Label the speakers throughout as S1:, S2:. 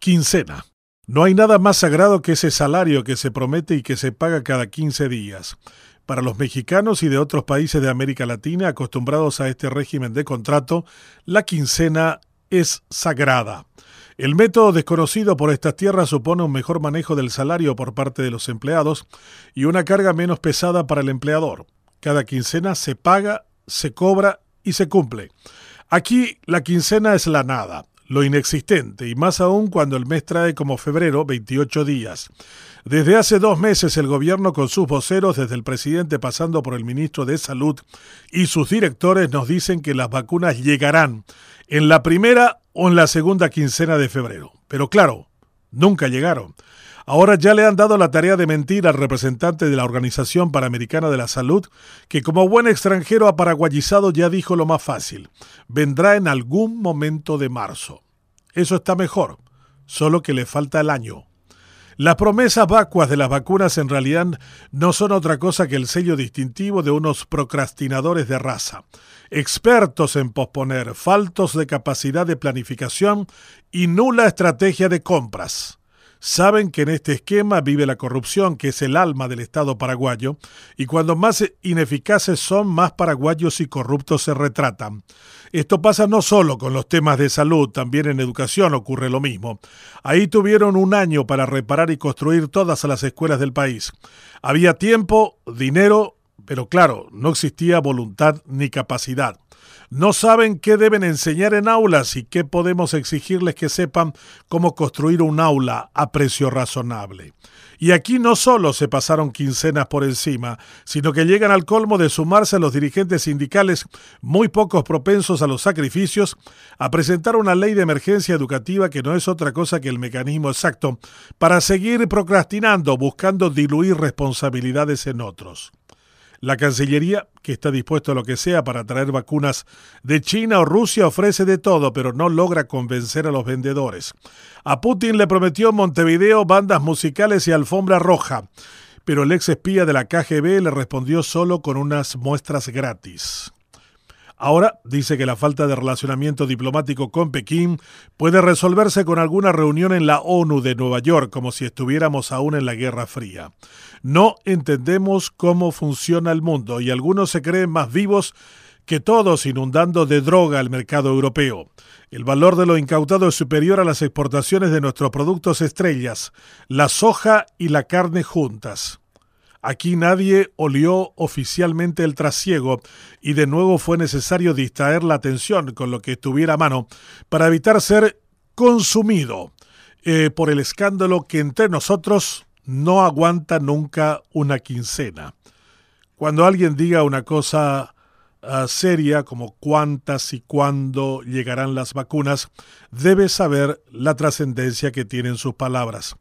S1: Quincena. No hay nada más sagrado que ese salario que se promete y que se paga cada 15 días. Para los mexicanos y de otros países de América Latina acostumbrados a este régimen de contrato, la quincena es sagrada. El método desconocido por estas tierras supone un mejor manejo del salario por parte de los empleados y una carga menos pesada para el empleador. Cada quincena se paga, se cobra y se cumple. Aquí la quincena es la nada lo inexistente, y más aún cuando el mes trae como febrero 28 días. Desde hace dos meses el gobierno con sus voceros, desde el presidente pasando por el ministro de Salud y sus directores nos dicen que las vacunas llegarán en la primera o en la segunda quincena de febrero. Pero claro, nunca llegaron. Ahora ya le han dado la tarea de mentir al representante de la Organización Panamericana de la Salud, que como buen extranjero aparaguayizado ya dijo lo más fácil, vendrá en algún momento de marzo. Eso está mejor, solo que le falta el año. Las promesas vacuas de las vacunas en realidad no son otra cosa que el sello distintivo de unos procrastinadores de raza, expertos en posponer, faltos de capacidad de planificación y nula estrategia de compras. Saben que en este esquema vive la corrupción, que es el alma del Estado paraguayo, y cuando más ineficaces son, más paraguayos y corruptos se retratan. Esto pasa no solo con los temas de salud, también en educación ocurre lo mismo. Ahí tuvieron un año para reparar y construir todas las escuelas del país. Había tiempo, dinero, pero claro, no existía voluntad ni capacidad no saben qué deben enseñar en aulas y qué podemos exigirles que sepan cómo construir un aula a precio razonable. Y aquí no solo se pasaron quincenas por encima, sino que llegan al colmo de sumarse a los dirigentes sindicales muy pocos propensos a los sacrificios a presentar una ley de emergencia educativa que no es otra cosa que el mecanismo exacto para seguir procrastinando, buscando diluir responsabilidades en otros. La Cancillería, que está dispuesto a lo que sea para traer vacunas de China o Rusia, ofrece de todo, pero no logra convencer a los vendedores. A Putin le prometió Montevideo bandas musicales y alfombra roja, pero el ex espía de la KGB le respondió solo con unas muestras gratis. Ahora dice que la falta de relacionamiento diplomático con Pekín puede resolverse con alguna reunión en la ONU de Nueva York, como si estuviéramos aún en la Guerra Fría. No entendemos cómo funciona el mundo y algunos se creen más vivos que todos inundando de droga el mercado europeo. El valor de lo incautado es superior a las exportaciones de nuestros productos estrellas, la soja y la carne juntas. Aquí nadie olió oficialmente el trasiego y de nuevo fue necesario distraer la atención con lo que estuviera a mano para evitar ser consumido eh, por el escándalo que entre nosotros no aguanta nunca una quincena. Cuando alguien diga una cosa ah, seria como cuántas y cuándo llegarán las vacunas, debe saber la trascendencia que tienen sus palabras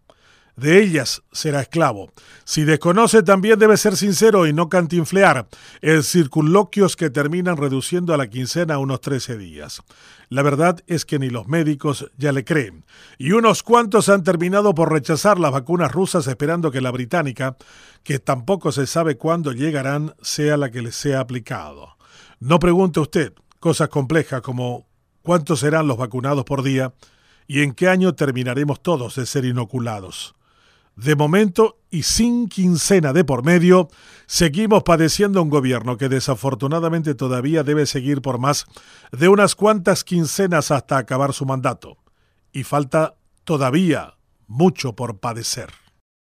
S1: de ellas será esclavo. Si desconoce también debe ser sincero y no cantinflear, el circunloquios que terminan reduciendo a la quincena unos 13 días. La verdad es que ni los médicos ya le creen, y unos cuantos han terminado por rechazar las vacunas rusas esperando que la británica, que tampoco se sabe cuándo llegarán, sea la que les sea aplicado. No pregunte usted cosas complejas como cuántos serán los vacunados por día y en qué año terminaremos todos de ser inoculados. De momento y sin quincena de por medio, seguimos padeciendo un gobierno que desafortunadamente todavía debe seguir por más de unas cuantas quincenas hasta acabar su mandato. Y falta todavía mucho por padecer.